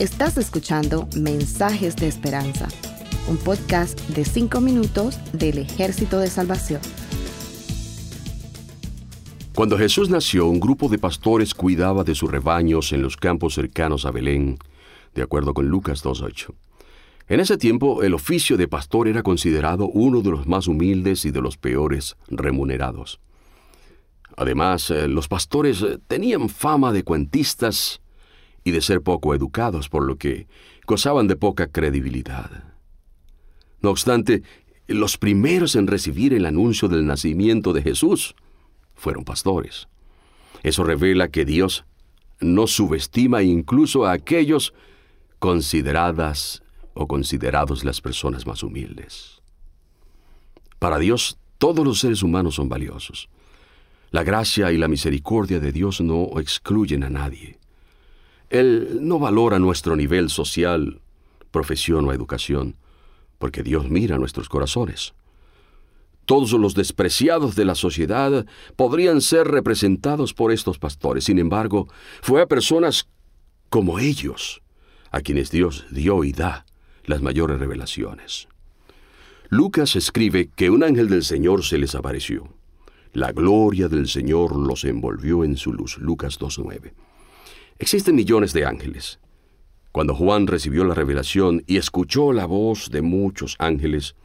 Estás escuchando Mensajes de Esperanza, un podcast de 5 minutos del Ejército de Salvación. Cuando Jesús nació, un grupo de pastores cuidaba de sus rebaños en los campos cercanos a Belén, de acuerdo con Lucas 2.8. En ese tiempo, el oficio de pastor era considerado uno de los más humildes y de los peores remunerados. Además, eh, los pastores eh, tenían fama de cuentistas y de ser poco educados, por lo que gozaban de poca credibilidad. No obstante, los primeros en recibir el anuncio del nacimiento de Jesús fueron pastores. Eso revela que Dios no subestima incluso a aquellos consideradas o considerados las personas más humildes. Para Dios, todos los seres humanos son valiosos. La gracia y la misericordia de Dios no excluyen a nadie. Él no valora nuestro nivel social, profesión o educación, porque Dios mira nuestros corazones. Todos los despreciados de la sociedad podrían ser representados por estos pastores. Sin embargo, fue a personas como ellos a quienes Dios dio y da las mayores revelaciones. Lucas escribe que un ángel del Señor se les apareció. La gloria del Señor los envolvió en su luz. Lucas 2.9. Existen millones de ángeles. Cuando Juan recibió la revelación y escuchó la voz de muchos ángeles,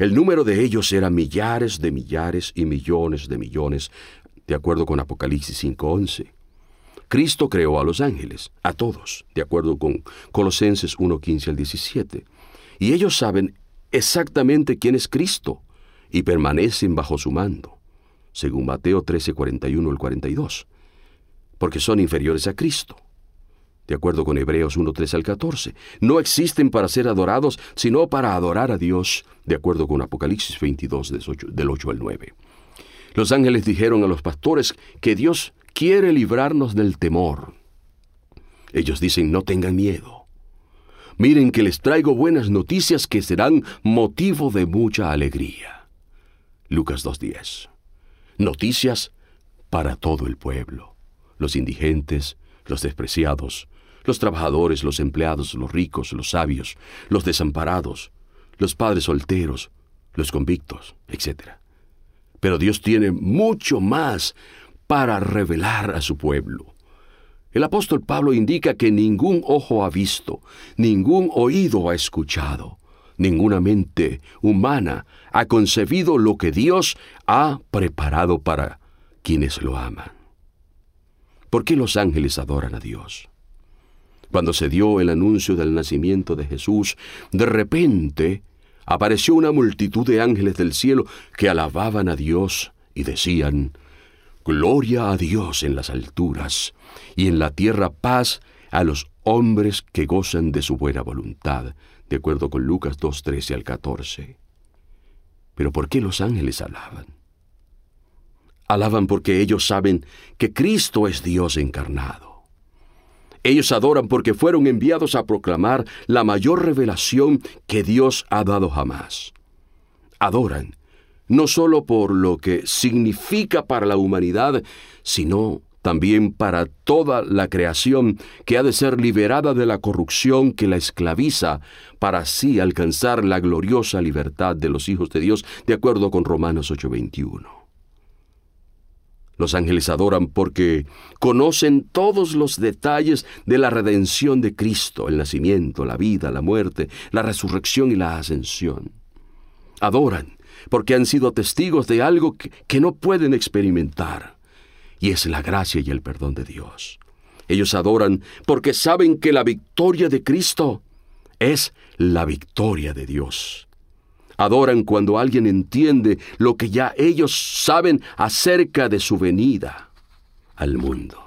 el número de ellos era millares de millares y millones de millones, de acuerdo con Apocalipsis 5.11. Cristo creó a los ángeles, a todos, de acuerdo con Colosenses 1.15 al 17. Y ellos saben exactamente quién es Cristo y permanecen bajo su mando, según Mateo 13.41 al 42, porque son inferiores a Cristo de acuerdo con Hebreos 1, 3 al 14. No existen para ser adorados, sino para adorar a Dios, de acuerdo con Apocalipsis 22, del 8 al 9. Los ángeles dijeron a los pastores que Dios quiere librarnos del temor. Ellos dicen, no tengan miedo. Miren que les traigo buenas noticias que serán motivo de mucha alegría. Lucas 2.10. Noticias para todo el pueblo, los indigentes, los despreciados, los trabajadores, los empleados, los ricos, los sabios, los desamparados, los padres solteros, los convictos, etc. Pero Dios tiene mucho más para revelar a su pueblo. El apóstol Pablo indica que ningún ojo ha visto, ningún oído ha escuchado, ninguna mente humana ha concebido lo que Dios ha preparado para quienes lo aman. ¿Por qué los ángeles adoran a Dios? Cuando se dio el anuncio del nacimiento de Jesús, de repente apareció una multitud de ángeles del cielo que alababan a Dios y decían, Gloria a Dios en las alturas, y en la tierra paz a los hombres que gozan de su buena voluntad, de acuerdo con Lucas 2, 13 al 14. Pero ¿por qué los ángeles alaban? Alaban porque ellos saben que Cristo es Dios encarnado ellos adoran porque fueron enviados a proclamar la mayor revelación que Dios ha dado jamás. Adoran, no solo por lo que significa para la humanidad, sino también para toda la creación que ha de ser liberada de la corrupción que la esclaviza para así alcanzar la gloriosa libertad de los hijos de Dios, de acuerdo con Romanos 8:21. Los ángeles adoran porque conocen todos los detalles de la redención de Cristo, el nacimiento, la vida, la muerte, la resurrección y la ascensión. Adoran porque han sido testigos de algo que, no pueden experimentar, y es la gracia y el perdón de Dios. Ellos adoran porque saben que la victoria de Cristo es la victoria de Dios. Adoran cuando alguien entiende lo que ya ellos saben acerca de su venida al mundo.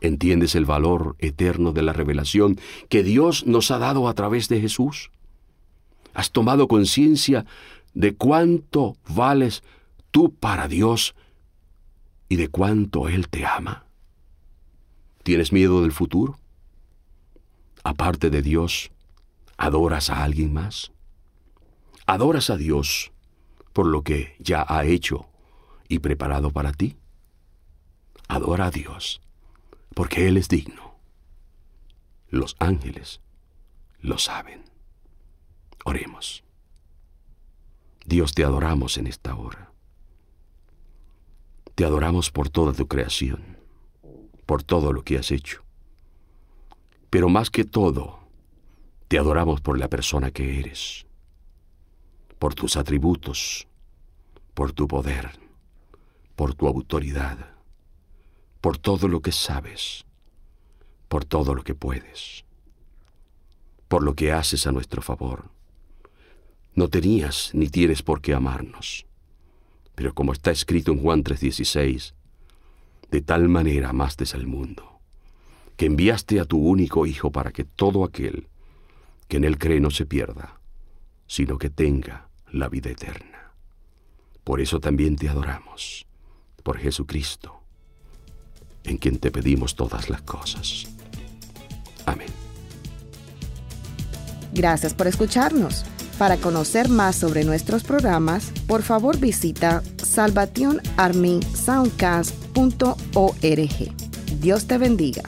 ¿Entiendes el valor eterno de la revelación que Dios nos ha dado a través de Jesús? ¿Has tomado conciencia de cuánto vales tú para Dios y de cuánto Él te ama? ¿Tienes miedo del futuro? Aparte de Dios, ¿adoras a alguien más? ¿Adoras a Dios por lo que ya ha hecho y preparado para ti? Adora a Dios, porque Él es digno. los ángeles lo saben. Oremos. Dios te adoramos en esta hora. Te adoramos por toda tu creación, por todo lo que has hecho. Pero más que todo, te adoramos por la persona que eres, por tus atributos, por tu poder, por tu autoridad, por todo lo que sabes, por todo lo que puedes, por lo que haces a nuestro favor. No tenías ni tienes por qué amarnos, pero como está escrito en Juan 3:16, de tal manera amaste al mundo, que enviaste a tu único Hijo para que todo aquel que en él cree no se pierda, sino que tenga la vida eterna. Por eso también te adoramos, por Jesucristo, en quien te pedimos todas las cosas. Amén. Gracias por escucharnos. Para conocer más sobre nuestros programas, por favor visita salvationarmysoundcast.org. Dios te bendiga.